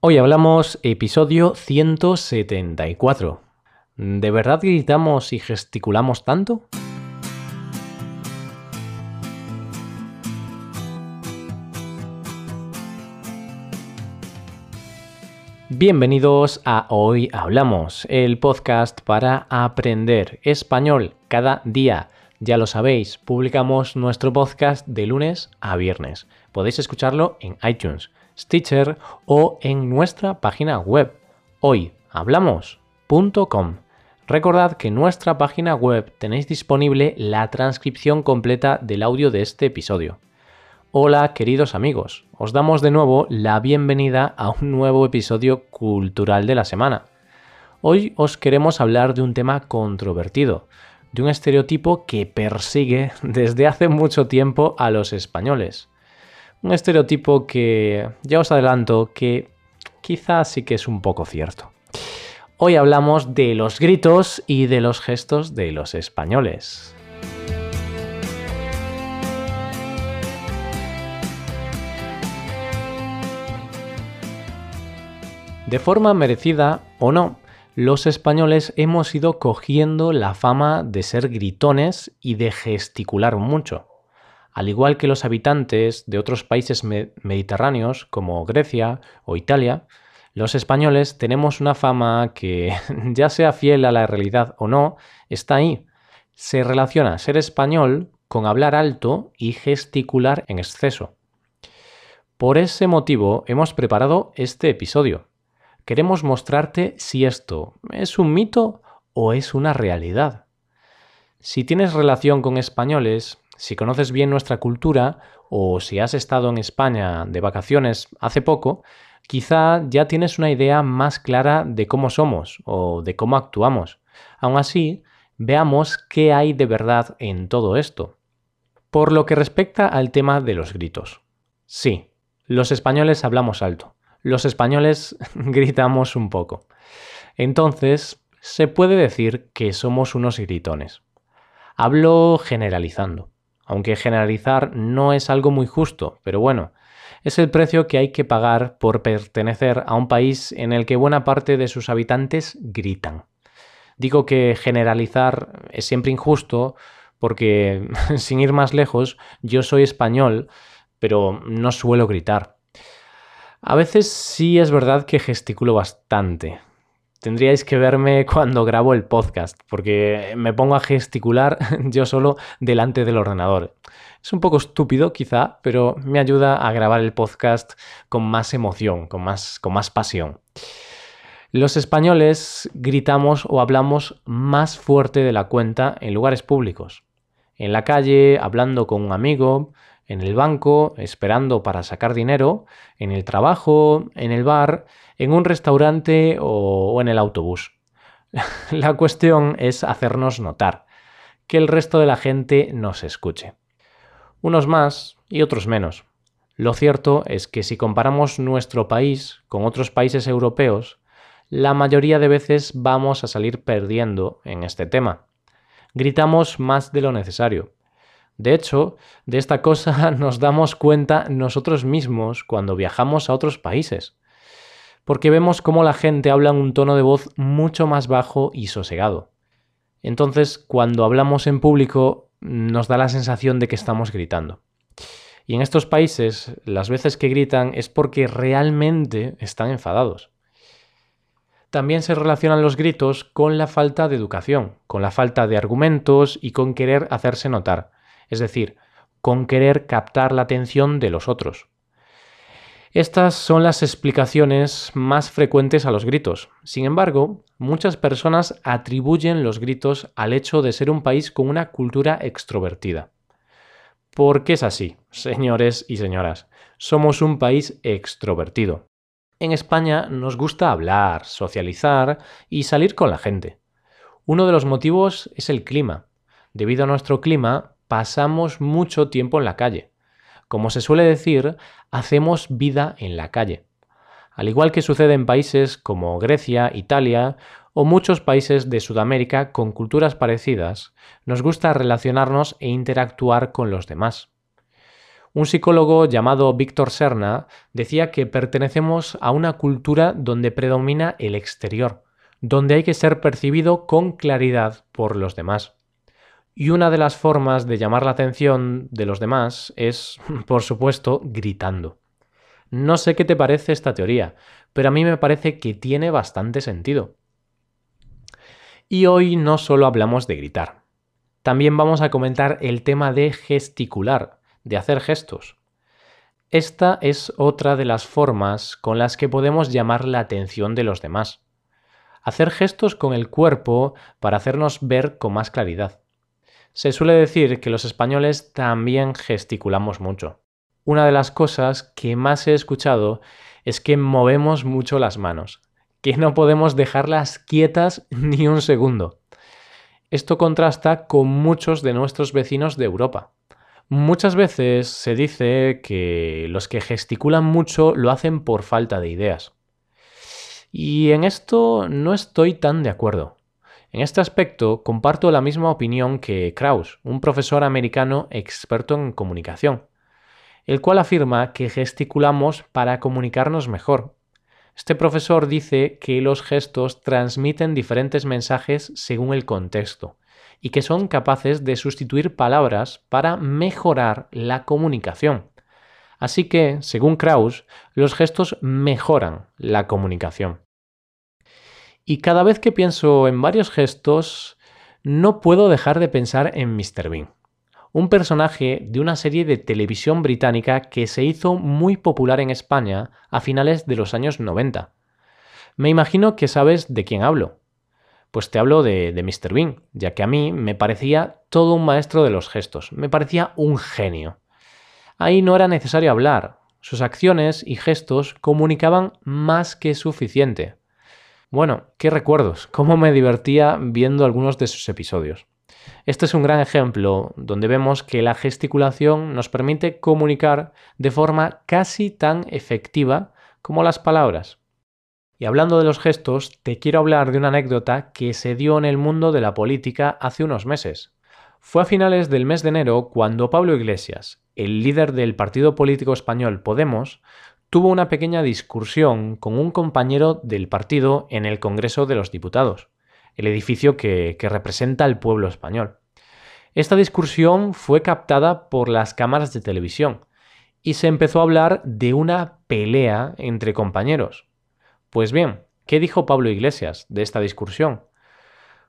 Hoy hablamos episodio 174. ¿De verdad gritamos y gesticulamos tanto? Bienvenidos a Hoy Hablamos, el podcast para aprender español cada día. Ya lo sabéis, publicamos nuestro podcast de lunes a viernes. Podéis escucharlo en iTunes, Stitcher o en nuestra página web hoyhablamos.com. Recordad que en nuestra página web tenéis disponible la transcripción completa del audio de este episodio. Hola queridos amigos, os damos de nuevo la bienvenida a un nuevo episodio cultural de la semana. Hoy os queremos hablar de un tema controvertido, de un estereotipo que persigue desde hace mucho tiempo a los españoles. Un estereotipo que ya os adelanto que quizás sí que es un poco cierto. Hoy hablamos de los gritos y de los gestos de los españoles. De forma merecida o no, los españoles hemos ido cogiendo la fama de ser gritones y de gesticular mucho. Al igual que los habitantes de otros países mediterráneos como Grecia o Italia, los españoles tenemos una fama que, ya sea fiel a la realidad o no, está ahí. Se relaciona ser español con hablar alto y gesticular en exceso. Por ese motivo hemos preparado este episodio queremos mostrarte si esto es un mito o es una realidad. Si tienes relación con españoles, si conoces bien nuestra cultura o si has estado en España de vacaciones hace poco, quizá ya tienes una idea más clara de cómo somos o de cómo actuamos. Aún así, veamos qué hay de verdad en todo esto. Por lo que respecta al tema de los gritos. Sí, los españoles hablamos alto los españoles gritamos un poco. Entonces, se puede decir que somos unos gritones. Hablo generalizando, aunque generalizar no es algo muy justo, pero bueno, es el precio que hay que pagar por pertenecer a un país en el que buena parte de sus habitantes gritan. Digo que generalizar es siempre injusto porque, sin ir más lejos, yo soy español, pero no suelo gritar. A veces sí es verdad que gesticulo bastante. Tendríais que verme cuando grabo el podcast, porque me pongo a gesticular yo solo delante del ordenador. Es un poco estúpido quizá, pero me ayuda a grabar el podcast con más emoción, con más, con más pasión. Los españoles gritamos o hablamos más fuerte de la cuenta en lugares públicos. En la calle, hablando con un amigo, en el banco, esperando para sacar dinero, en el trabajo, en el bar, en un restaurante o, en el autobús. la cuestión es hacernos notar, que el resto de la gente nos escuche. Unos más y otros menos. Lo cierto es que si comparamos nuestro país con otros países europeos, la mayoría de veces vamos a salir perdiendo en este tema. Gritamos más de lo necesario de hecho, de esta cosa nos damos cuenta nosotros mismos cuando viajamos a otros países, porque vemos cómo la gente habla en un tono de voz mucho más bajo y sosegado. Entonces, cuando hablamos en público, nos da la sensación de que estamos gritando. Y en estos países, las veces que gritan es porque realmente están enfadados. También se relacionan los gritos con la falta de educación, con la falta de argumentos y con querer hacerse notar es decir, con querer captar la atención de los otros. Estas son las explicaciones más frecuentes a los gritos. Sin embargo, muchas personas atribuyen los gritos al hecho de ser un país con una cultura extrovertida. ¿Por qué es así, señores y señoras? Somos un país extrovertido. En España nos gusta hablar, socializar y salir con la gente. Uno de los motivos es el clima. Debido a nuestro clima, pasamos mucho tiempo en la calle. Como se suele decir, hacemos vida en la calle. Al igual que sucede en países como Grecia, Italia o muchos países de Sudamérica con culturas parecidas, nos gusta relacionarnos e interactuar con los demás. Un psicólogo llamado Víctor Serna decía que pertenecemos a una cultura donde predomina el exterior, donde hay que ser percibido con claridad por los demás. Y una de las formas de llamar la atención de los demás es, por supuesto, gritando. No sé qué te parece esta teoría, pero a mí me parece que tiene bastante sentido. Y hoy no solo hablamos de gritar, también vamos a comentar el tema de gesticular, de hacer gestos. Esta es otra de las formas con las que podemos llamar la atención de los demás. Hacer gestos con el cuerpo para hacernos ver con más claridad. Se suele decir que los españoles también gesticulamos mucho. Una de las cosas que más he escuchado es que movemos mucho las manos, que no podemos dejarlas quietas ni un segundo. Esto contrasta con muchos de nuestros vecinos de Europa. Muchas veces se dice que los que gesticulan mucho lo hacen por falta de ideas. Y en esto no estoy tan de acuerdo. En este aspecto comparto la misma opinión que Krauss, un profesor americano experto en comunicación, el cual afirma que gesticulamos para comunicarnos mejor. Este profesor dice que los gestos transmiten diferentes mensajes según el contexto y que son capaces de sustituir palabras para mejorar la comunicación. Así que, según Krauss, los gestos mejoran la comunicación. Y cada vez que pienso en varios gestos, no puedo dejar de pensar en Mr. Bean, un personaje de una serie de televisión británica que se hizo muy popular en España a finales de los años 90. Me imagino que sabes de quién hablo. Pues te hablo de, de Mr. Bean, ya que a mí me parecía todo un maestro de los gestos, me parecía un genio. Ahí no era necesario hablar, sus acciones y gestos comunicaban más que suficiente. Bueno, qué recuerdos, cómo me divertía viendo algunos de sus episodios. Este es un gran ejemplo donde vemos que la gesticulación nos permite comunicar de forma casi tan efectiva como las palabras. Y hablando de los gestos, te quiero hablar de una anécdota que se dio en el mundo de la política hace unos meses. Fue a finales del mes de enero cuando Pablo Iglesias, el líder del partido político español Podemos, tuvo una pequeña discusión con un compañero del partido en el Congreso de los Diputados, el edificio que, representa al pueblo español. Esta discusión fue captada por las cámaras de televisión y se empezó a hablar de una pelea entre compañeros. Pues bien, ¿qué dijo Pablo Iglesias de esta discusión?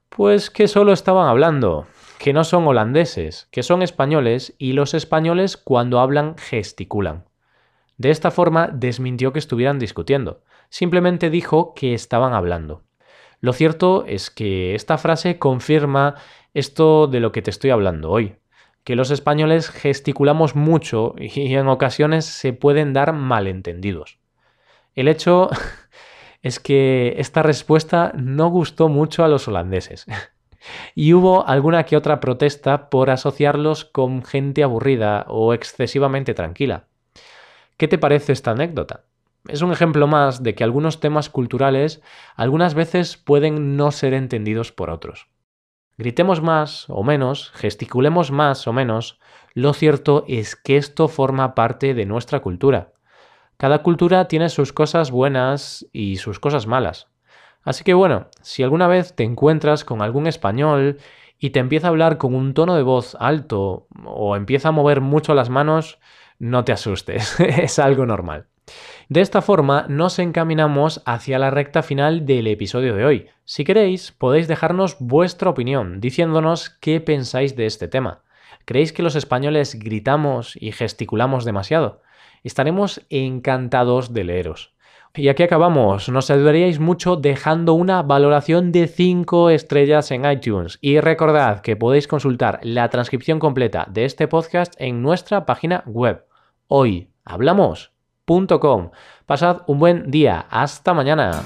Pues que solo estaban hablando, que no son holandeses, que son españoles y los españoles cuando hablan gesticulan. De esta forma desmintió que estuvieran discutiendo, simplemente dijo que estaban hablando. Lo cierto es que esta frase confirma esto de lo que te estoy hablando hoy, que los españoles gesticulamos mucho y en ocasiones se pueden dar malentendidos. El hecho es que esta respuesta no gustó mucho a los holandeses. Y hubo alguna que otra protesta por asociarlos con gente aburrida o excesivamente tranquila. ¿Qué te parece esta anécdota? Es un ejemplo más de que algunos temas culturales algunas veces pueden no ser entendidos por otros. Gritemos más o menos, gesticulemos más o menos, lo cierto es que esto forma parte de nuestra cultura. Cada cultura tiene sus cosas buenas y sus cosas malas. Así que bueno, si alguna vez te encuentras con algún español y te empieza a hablar con un tono de voz alto o empieza a mover mucho las manos, no te asustes, es algo normal. De esta forma nos encaminamos hacia la recta final del episodio de hoy. Si queréis, podéis dejarnos vuestra opinión diciéndonos qué pensáis de este tema. ¿Creéis que los españoles gritamos y gesticulamos demasiado? Estaremos encantados de leeros. Y aquí acabamos. Nos ayudaríais mucho dejando una valoración de 5 estrellas en iTunes. Y recordad que podéis consultar la transcripción completa de este podcast en nuestra página web hoyhablamos.com. Pasad un buen día. Hasta mañana.